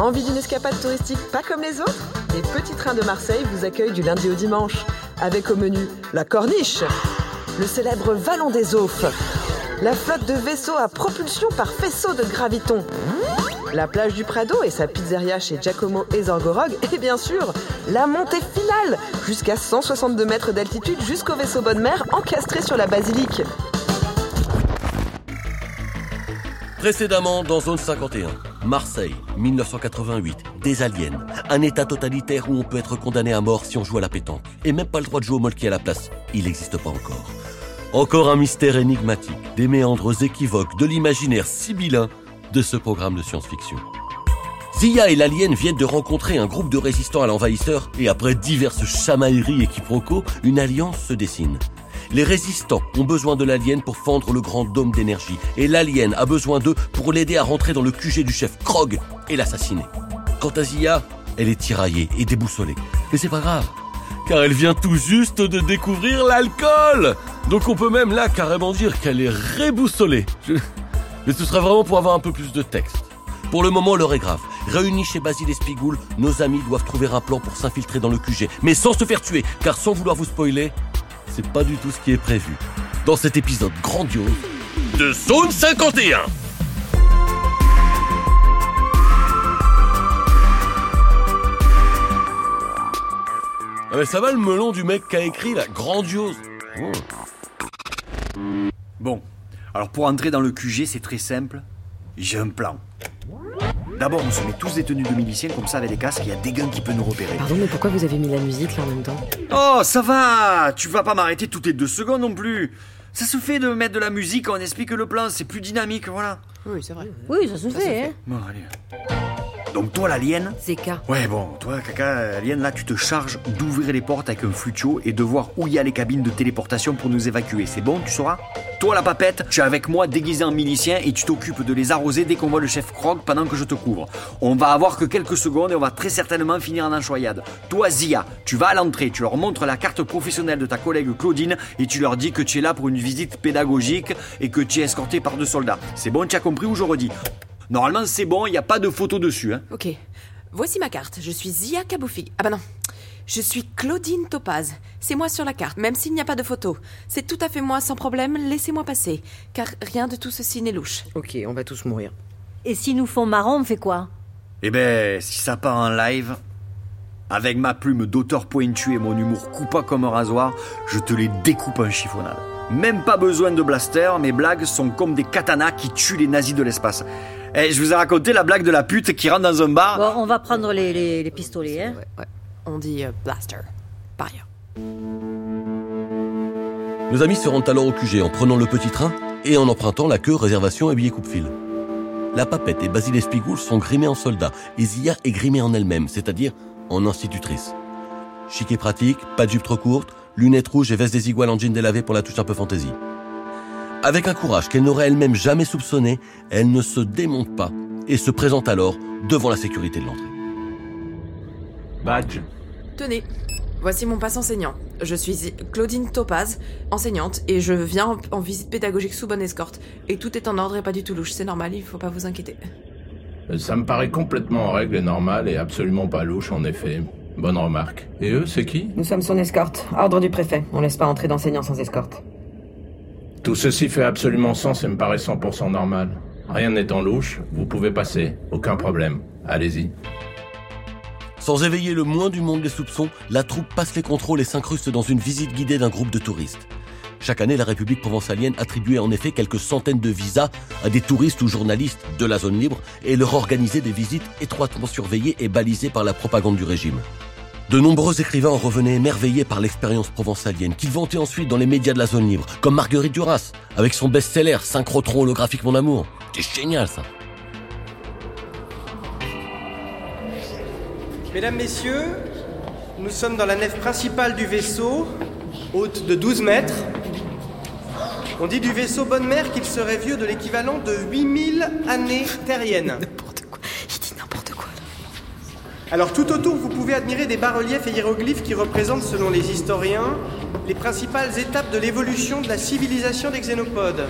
Envie d'une escapade touristique pas comme les autres? Les petits trains de Marseille vous accueillent du lundi au dimanche. Avec au menu la corniche, le célèbre Vallon des Aufs, la flotte de vaisseaux à propulsion par faisceau de graviton, la plage du Prado et sa pizzeria chez Giacomo et Zorgorog, et bien sûr, la montée finale jusqu'à 162 mètres d'altitude jusqu'au vaisseau Bonne Mer encastré sur la basilique. Précédemment dans Zone 51, Marseille, 1988, des aliens, un état totalitaire où on peut être condamné à mort si on joue à la pétanque, et même pas le droit de jouer au molki à la place. Il n'existe pas encore. Encore un mystère énigmatique, des méandres équivoques, de l'imaginaire sibyllin de ce programme de science-fiction. Zia et l'alien viennent de rencontrer un groupe de résistants à l'envahisseur et après diverses chamailleries et quiproquos, une alliance se dessine. Les résistants ont besoin de l'alien pour fendre le grand dôme d'énergie et l'alien a besoin d'eux pour l'aider à rentrer dans le QG du chef Krog et l'assassiner. Quant à Zia, elle est tiraillée et déboussolée. Mais c'est pas grave, car elle vient tout juste de découvrir l'alcool Donc on peut même là carrément dire qu'elle est réboussolée. Mais ce serait vraiment pour avoir un peu plus de texte. Pour le moment, l'heure est grave. Réunis chez Basile et Spigoul, nos amis doivent trouver un plan pour s'infiltrer dans le QG, mais sans se faire tuer, car sans vouloir vous spoiler, c'est pas du tout ce qui est prévu. Dans cet épisode grandiose de Zone 51 Ah mais ça va le melon du mec qui a écrit la grandiose. Bon, alors pour entrer dans le QG, c'est très simple. J'ai un plan. D'abord, on se met tous des tenues de miliciens, comme ça, avec des casques, il y a des guns qui peuvent nous repérer. Pardon, mais pourquoi vous avez mis la musique là en même temps? Oh, ça va Tu vas pas m'arrêter toutes les deux secondes non plus Ça se fait de mettre de la musique quand on explique le plan, c'est plus dynamique, voilà. Oui, c'est vrai. Oui, ça se fait, hein. Bon, allez. Donc toi, l'alien Zeka. Ouais, bon, toi, caca, alien, là, tu te charges d'ouvrir les portes avec un flutio et de voir où il y a les cabines de téléportation pour nous évacuer. C'est bon, tu sauras Toi, la papette, tu es avec moi déguisé en milicien et tu t'occupes de les arroser dès qu'on voit le chef Krog pendant que je te couvre. On va avoir que quelques secondes et on va très certainement finir en enchoyade. Toi, Zia, tu vas à l'entrée, tu leur montres la carte professionnelle de ta collègue Claudine et tu leur dis que tu es là pour une visite pédagogique et que tu es escorté par deux soldats. C'est bon, tu as compris ou je redis Normalement, c'est bon, il n'y a pas de photo dessus, hein Ok. Voici ma carte. Je suis Zia Kaboufi. Ah bah non. Je suis Claudine Topaz. C'est moi sur la carte, même s'il n'y a pas de photo. C'est tout à fait moi, sans problème. Laissez-moi passer. Car rien de tout ceci n'est louche. Ok, on va tous mourir. Et s'ils nous font marrant, on fait quoi? Eh ben, si ça part en live, avec ma plume d'auteur pointu et mon humour coupant comme un rasoir, je te les découpe en chiffonnade. Même pas besoin de blaster, mes blagues sont comme des katanas qui tuent les nazis de l'espace. Eh, je vous ai raconté la blague de la pute qui rentre dans un bar. Bon, on va prendre les, les- les pistolets, hein. Ouais, ouais. On dit euh, blaster. Par ailleurs. Nos amis se rendent alors au QG en prenant le petit train et en empruntant la queue réservation et billet coupe-fil. La papette et Basile Espigoul sont grimés en soldats et Zia est grimée en elle-même, c'est-à-dire en institutrice. Chic et pratique, pas de jupe trop courte, lunettes rouges et veste des iguales en jean délavé pour la touche un peu fantaisie. Avec un courage qu'elle n'aurait elle-même jamais soupçonné, elle ne se démonte pas et se présente alors devant la sécurité de l'entrée. Badge. Tenez. Voici mon passe enseignant. Je suis Claudine Topaz, enseignante, et je viens en, en visite pédagogique sous bonne escorte. Et tout est en ordre et pas du tout louche. C'est normal, il faut pas vous inquiéter. Ça me paraît complètement en règle et normal et absolument pas louche en effet. Bonne remarque. Et eux, c'est qui? Nous sommes son escorte. Ordre du préfet. On laisse pas entrer d'enseignants sans escorte. Tout ceci fait absolument sens et me paraît 100% normal. Rien n'étant louche, vous pouvez passer. Aucun problème. Allez-y. Sans éveiller le moins du monde les soupçons, la troupe passe les contrôles et s'incruste dans une visite guidée d'un groupe de touristes. Chaque année, la République provençalienne attribuait en effet quelques centaines de visas à des touristes ou journalistes de la zone libre et leur organisait des visites étroitement surveillées et balisées par la propagande du régime. De nombreux écrivains en revenaient émerveillés par l'expérience provençalienne, qu'ils vantaient ensuite dans les médias de la zone libre, comme Marguerite Duras, avec son best-seller Synchrotron holographique Mon Amour. C'est génial ça. Mesdames, Messieurs, nous sommes dans la nef principale du vaisseau, haute de 12 mètres. On dit du vaisseau Bonne Mère qu'il serait vieux de l'équivalent de 8000 années terriennes. N'importe quoi. Il dit n'importe quoi. Alors tout autour, vous pouvez admirer des bas-reliefs et hiéroglyphes qui représentent, selon les historiens, les principales étapes de l'évolution de la civilisation des xénopodes.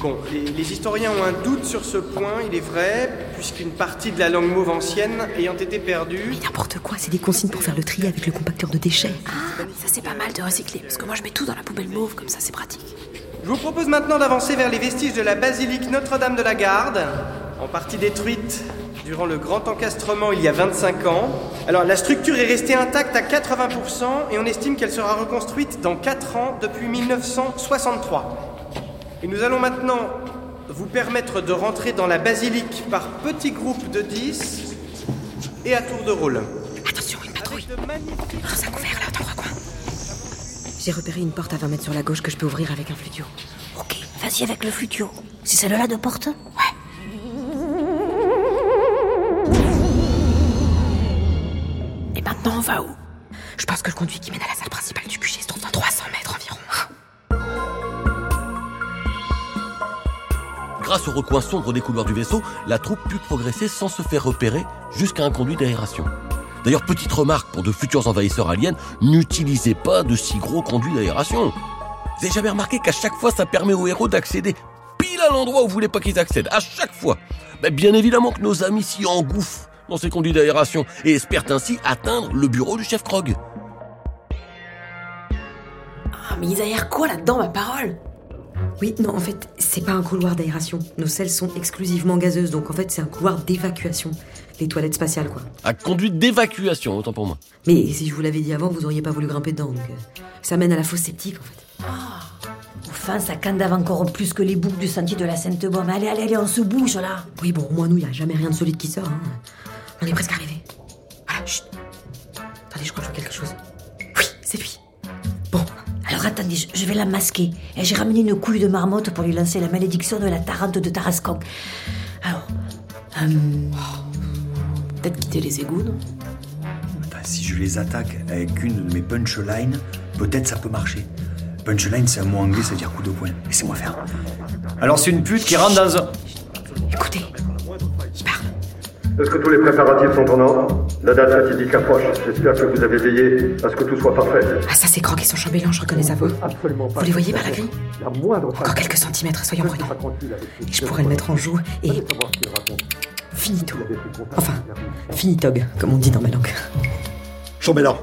Bon, les, les historiens ont un doute sur ce point, il est vrai, puisqu'une partie de la langue mauve ancienne ayant été perdue. N'importe quoi, c'est des consignes pour faire le tri avec le compacteur de déchets. Ah, ça c'est pas mal de recycler, parce que moi je mets tout dans la poubelle mauve, comme ça c'est pratique. Je vous propose maintenant d'avancer vers les vestiges de la basilique Notre-Dame de la Garde, en partie détruite durant le grand encastrement il y a 25 ans. Alors la structure est restée intacte à 80% et on estime qu'elle sera reconstruite dans 4 ans depuis 1963. Et nous allons maintenant vous permettre de rentrer dans la basilique par petits groupes de 10 et à tour de rôle. Attention, une patrouille. Magnifiques- Tous à couvert là, dans le recoin. J'ai repéré une porte à 20 mètres sur la gauche que je peux ouvrir avec un flutio. Ok, vas-y avec le flutio. C'est celle-là de porte on va où? Je pense que le conduit qui mène à la salle principale du QG se trouve dans 300 mètres environ. Grâce au recoin sombre des couloirs du vaisseau, la troupe put progresser sans se faire repérer jusqu'à un conduit d'aération. D'ailleurs, petite remarque pour de futurs envahisseurs aliens, n'utilisez pas de si gros conduits d'aération. Vous avez jamais remarqué qu'à chaque fois, ça permet aux héros d'accéder pile à l'endroit où vous voulez pas qu'ils accèdent, à chaque fois. Bien évidemment que nos amis s'y engouffrent dans ces conduits d'aération et espèrent ainsi atteindre le bureau du chef Krog. Ah, mais ils aèrent quoi là-dedans, ma parole? Oui, non, en fait, c'est pas un couloir d'aération. Nos selles sont exclusivement gazeuses, donc en fait, c'est un couloir d'évacuation. Les toilettes spatiales, quoi. À conduite d'évacuation, autant pour moi. Mais si je vous l'avais dit avant, vous auriez pas voulu grimper dedans, donc euh, ça mène à la fosse septique, en fait. Enfin, ça candave encore plus que les boucles du sentier de la Sainte-Baume. Allez, allez, allez, on se bouge là. Oui, bon, au moins, nous, y a jamais rien de solide qui sort. hein. On est presque arrivé. Voilà, chut. Attendez, je crois que je vois quelque chose. Oui, c'est lui. Bon, Alors attendez, je, je vais la masquer. Et j'ai ramené une couille de marmotte pour lui lancer la malédiction de la Tarente de Tarascon. Alors, euh, Peut-être quitter les égouts, non Bah, si je les attaque avec une de mes punchlines, peut-être ça peut marcher. Punchline, c'est un mot anglais, ça veut dire coup de poing. Laissez-moi faire. Alors, c'est une pute qui rentre dans un. Est-ce que tous les préparatifs sont en ordre? La date fatidique approche. J'espère que vous avez veillé à ce que tout soit parfait. Ah, ça, c'est Croc et son chambellan, je reconnais sa voix. Absolument Vous les voyez par la grille? La moindre Encore quelques centimètres, soyons prudents. pas Et je pourrais le mettre en joue et pris contact Enfin, finitog, comme on dit dans ma langue. Chambellan,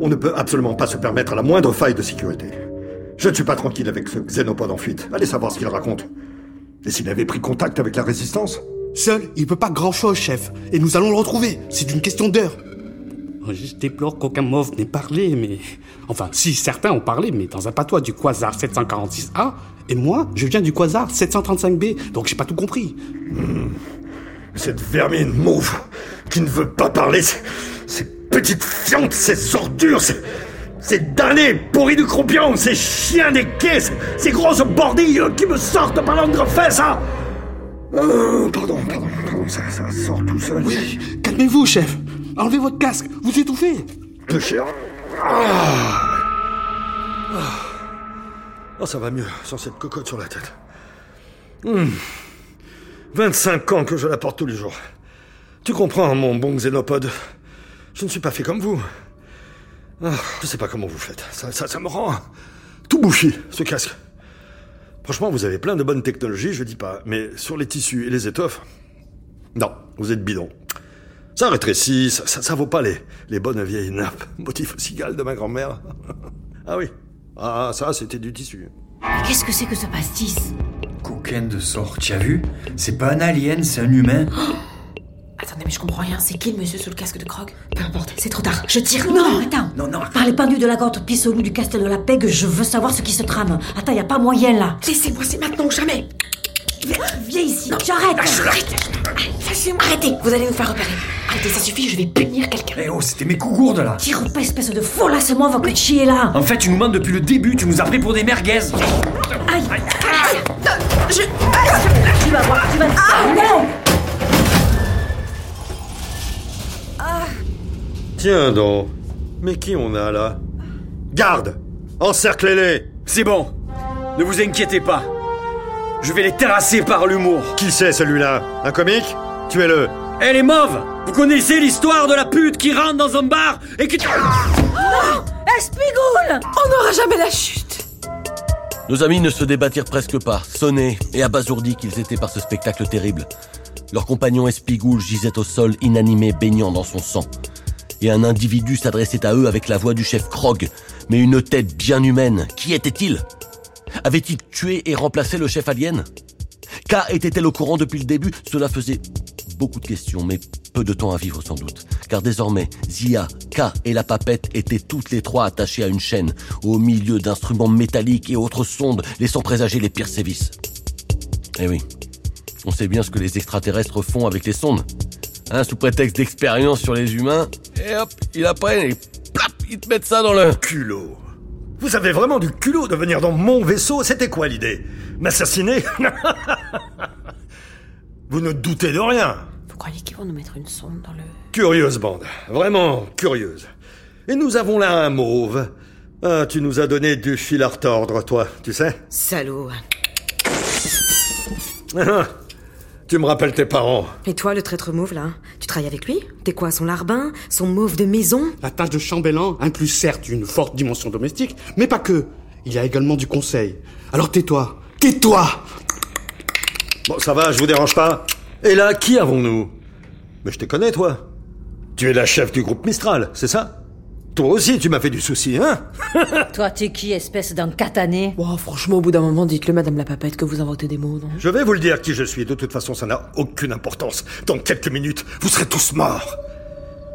on ne peut absolument pas se permettre la moindre faille de sécurité. Je ne suis pas tranquille avec ce xénopode en fuite. Allez savoir ce qu'il raconte. Et s'il avait pris contact avec la résistance Seul, il peut pas grand-chose, chef. Et nous allons le retrouver. C'est une question d'heure. Je déplore qu'aucun mauve n'ait parlé, mais... Enfin, si, certains ont parlé, mais dans un patois du Quasar 746A. Et moi, je viens du Quasar 735B, donc j'ai pas tout compris. Cette vermine mauve qui ne veut pas parler, ces, petites fientes, ces ordures, ces, ces damnés pourris du croupion, ces chiens des quais, ces, grosses bordilles qui me sortent par l'entrefesse, hein Euh, Pardon, pardon, pardon, ça, ça sort tout seul. Oui, calmez-vous, chef. Enlevez votre casque, vous étouffez. Peu cher. Ah. Ah. Oh, ça va mieux sans cette cocotte sur la tête. Hmm. 25 ans que je la porte tous les jours. Tu comprends, mon bon xénopode Je ne suis pas fait comme vous. Ah, je sais pas comment vous faites. Ça, ça, ça me rend tout bouffi, ce casque. Franchement, vous avez plein de bonnes technologies, je dis pas. Mais sur les tissus et les étoffes, non, vous êtes bidon. Ça rétrécit, ça, ça, ça vaut pas les, les bonnes vieilles nappes, motif cigale de ma grand-mère. ah oui. Ah, ça, c'était du tissu. qu'est-ce que c'est que ce pastis? Coquin de sort, tu as vu? C'est pas un alien, c'est un humain. Attendez, mais je comprends rien. C'est qui le monsieur sous le casque de Krog? Peu importe, c'est trop tard. Je tire. Non, attends. Non, non. Par les pendus de la gorge pissolou du castel de la Pègue, je veux savoir ce qui se trame. Attends, y a pas moyen là. Laissez-moi, c'est maintenant ou jamais. Viens ici, j'arrête. Arrêtez Vous allez nous faire repérer. Arrêtez, ça suffit, je vais punir quelqu'un. Eh oh, c'était mes coups gourdes là. Tire pas, espèce de folasse moi, va que chier là. En fait, tu nous mens depuis le début, tu nous as pris pour des merguez. Aïe. Tu vas voir, tu vas. Ah non Tiens donc. Mais qui on a là? Garde Encerclez-les C'est bon. Ne vous inquiétez pas. Je vais les terrasser par l'humour. Qui c'est celui-là? Un comique? Tuez-le Eh les mauves Vous connaissez l'histoire de la pute qui rentre dans un bar et qui... Espigoule On n'aura jamais la chute Nos amis ne se débattirent presque pas, sonnés et abasourdis qu'ils étaient par ce spectacle terrible. Leur compagnon Espigoule gisait au sol inanimé, baignant dans son sang. Et un individu s'adressait à eux avec la voix du chef Krog, mais une tête bien humaine. Qui était-il? Avait-il tué et remplacé le chef alien? K était-elle au courant depuis le début? Cela faisait beaucoup de questions, mais peu de temps à vivre sans doute. Car désormais, Zia, K et la papette étaient toutes les trois attachées à une chaîne, au milieu d'instruments métalliques et autres sondes, laissant présager les pires sévices. Eh oui, on sait bien ce que les extraterrestres font avec les sondes. Hein, sous prétexte d'expérience sur les humains, et hop, ils apprennent et plap, ils te mettent ça dans le... Culot. Vous avez vraiment du culot de venir dans mon vaisseau C'était quoi l'idée? M'assassiner? Vous ne doutez de rien Vous croyez qu'ils vont nous mettre une sonde dans le... Curieuse bande, vraiment curieuse. Et nous avons là un mauve. Ah, tu nous as donné du fil à retordre, toi, tu sais? Salaud. Ah, Tu me rappelles tes parents. Et toi, le traître mauve, là? Tu travailles avec lui? T'es quoi, son larbin? Son mauve de maison? La tâche de chambellan inclut certes une forte dimension domestique, mais pas que. Il y a également du conseil. Alors tais-toi. Tais-toi Bon, ça va, je vous dérange pas. Et là, qui avons-nous? Mais je te connais, toi. Tu es la chef du groupe Mistral, c'est ça? Toi aussi, tu m'as fait du souci, hein Toi, t'es qui, espèce d'incatané Oh, franchement, au bout d'un moment, dites-le, Madame la Papette, que vous inventez des mots, non? Je vais vous le dire qui je suis. De toute façon, ça n'a aucune importance. Dans quelques minutes, vous serez tous morts.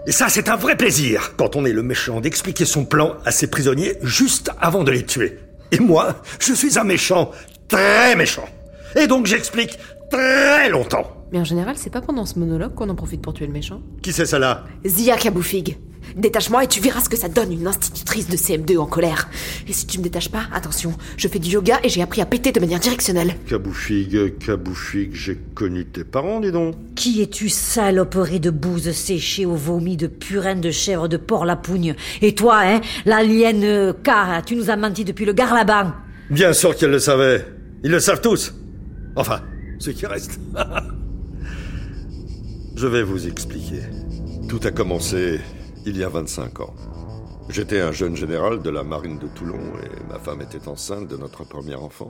Et ça, c'est un vrai plaisir, quand on est le méchant, d'expliquer son plan à ses prisonniers juste avant de les tuer. Et moi, je suis un méchant, très méchant. Et donc j'explique très longtemps. Mais en général, c'est pas pendant ce monologue qu'on en profite pour tuer le méchant. Qui c'est ça là Zia Kaboufig. Détache-moi et tu verras ce que ça donne une institutrice de CM2 en colère. Et si tu me détaches pas, attention, je fais du yoga et j'ai appris à péter de manière directionnelle. Kaboufig, Kaboufig, j'ai connu tes parents, dis donc. Qui es-tu, saloperie de bouse séchée au vomi de purin de chèvre de porc la pougne Et toi, hein, l'alien euh, car tu nous as menti depuis le garlaban. Bien sûr qu'elle le savait. Ils le savent tous. Enfin, ceux qui restent. Je vais vous expliquer. Tout a commencé il y a 25 ans. J'étais un jeune général de la marine de Toulon et ma femme était enceinte de notre premier enfant.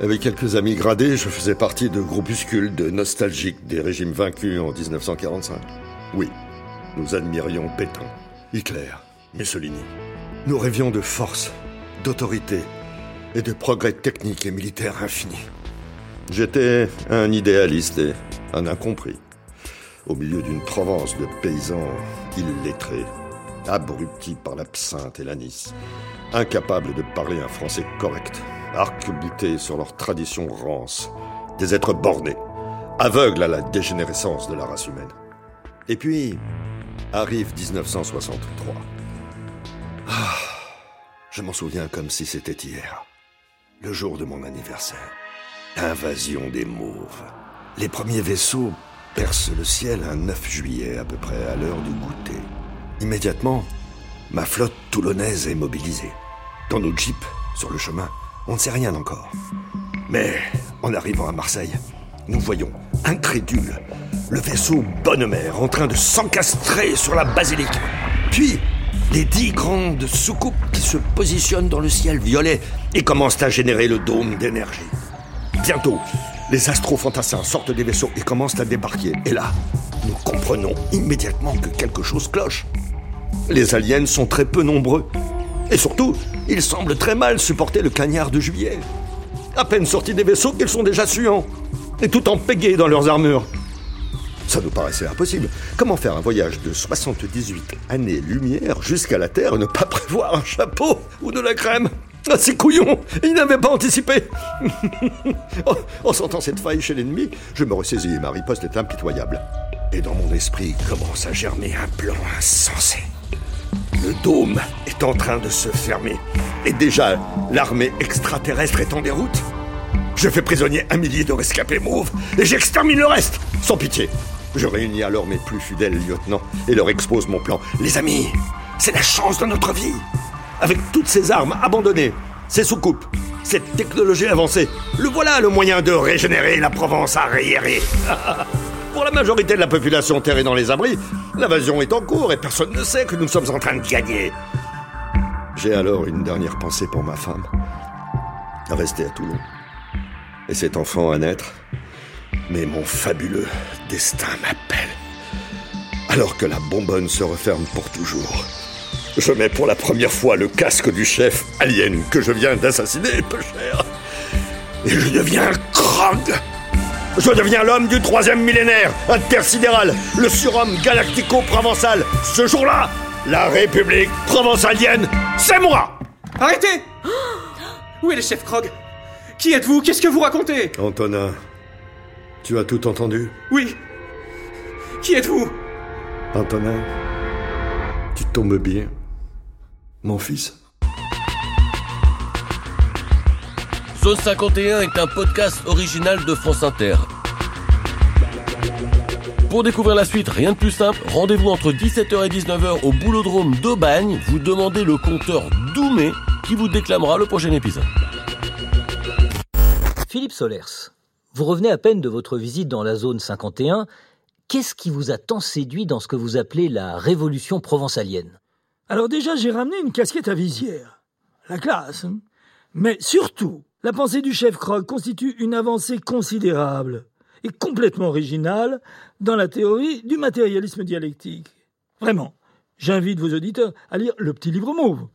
Avec quelques amis gradés, je faisais partie de groupuscules de nostalgiques des régimes vaincus en 1945. Oui, nous admirions Pétain, Hitler, Mussolini. Nous rêvions de force, d'autorité et de progrès techniques et militaires infinis. J'étais un idéaliste et un incompris, au milieu d'une Provence de paysans illettrés, abrutis par l'absinthe et l'anis, incapables de parler un français correct, arc-boutés sur leurs traditions rances, des êtres bornés, aveugles à la dégénérescence de la race humaine. Et puis, arrive 1963. Ah, je m'en souviens comme si c'était hier, le jour de mon anniversaire. Invasion des Mauves. Les premiers vaisseaux percent le ciel un 9 juillet à peu près à l'heure du goûter. Immédiatement, ma flotte toulonnaise est mobilisée. Dans nos jeeps, sur le chemin, on ne sait rien encore. Mais en arrivant à Marseille, nous voyons, incrédules, le vaisseau Bonne Mère en train de s'encastrer sur la basilique. Puis, les dix grandes soucoupes qui se positionnent dans le ciel violet et commencent à générer le dôme d'énergie. Bientôt, les astrofantassins sortent des vaisseaux et commencent à débarquer. Et là, nous comprenons immédiatement que quelque chose cloche. Les aliens sont très peu nombreux. Et surtout, ils semblent très mal supporter le cagnard de juillet. À peine sortis des vaisseaux qu'ils sont déjà suants. Et tout empégués dans leurs armures. Ça nous paraissait impossible. Comment faire un voyage de 78 années-lumière jusqu'à la Terre et ne pas prévoir un chapeau ou de la crème? Ah, ces couillons Ils n'avaient pas anticipé en, en sentant cette faille chez l'ennemi, je me ressaisis et ma riposte est impitoyable. Et dans mon esprit commence à germer un plan insensé. Le dôme est en train de se fermer. Et déjà, l'armée extraterrestre est en déroute. Je fais prisonnier un millier de rescapés mauves et j'extermine le reste, sans pitié. Je réunis alors mes plus fidèles lieutenants et leur expose mon plan. Les amis, c'est la chance de notre vie. Avec toutes ces armes abandonnées, ces soucoupes, cette technologie avancée, le voilà le moyen de régénérer la Provence arriérée. Pour la majorité de la population terrée dans les abris, l'invasion est en cours et personne ne sait que nous sommes en train de gagner. J'ai alors une dernière pensée pour ma femme. rester à Toulon. Et cet enfant à naître. Mais mon fabuleux destin m'appelle. Alors que la bonbonne se referme pour toujours, je mets pour la première fois le casque du chef alien que je viens d'assassiner, peu cher. Et je deviens Krog. Je deviens l'homme du troisième millénaire, intersidéral, le surhomme galactico-provençal. Ce jour-là, la République provençalienne, c'est moi Arrêtez Où est le chef Krog? Qui êtes-vous? Qu'est-ce que vous racontez? Antonin, tu as tout entendu? Oui. Qui êtes-vous? Antonin, tu tombes bien. Mon fils Zone 51 est un podcast original de France Inter. Pour découvrir la suite, rien de plus simple, rendez-vous entre 17h et 19h au boulodrome d'Aubagne. Vous demandez le compteur Doumé qui vous déclamera le prochain épisode. Philippe Solers, vous revenez à peine de votre visite dans la zone 51. Qu'est-ce qui vous a tant séduit dans ce que vous appelez la révolution provençalienne? Alors déjà, j'ai ramené une casquette à visière. La classe. hein. Mais surtout, la pensée du chef Krog constitue une avancée considérable et complètement originale dans la théorie du matérialisme dialectique. Vraiment, j'invite vos auditeurs à lire le petit livre mauve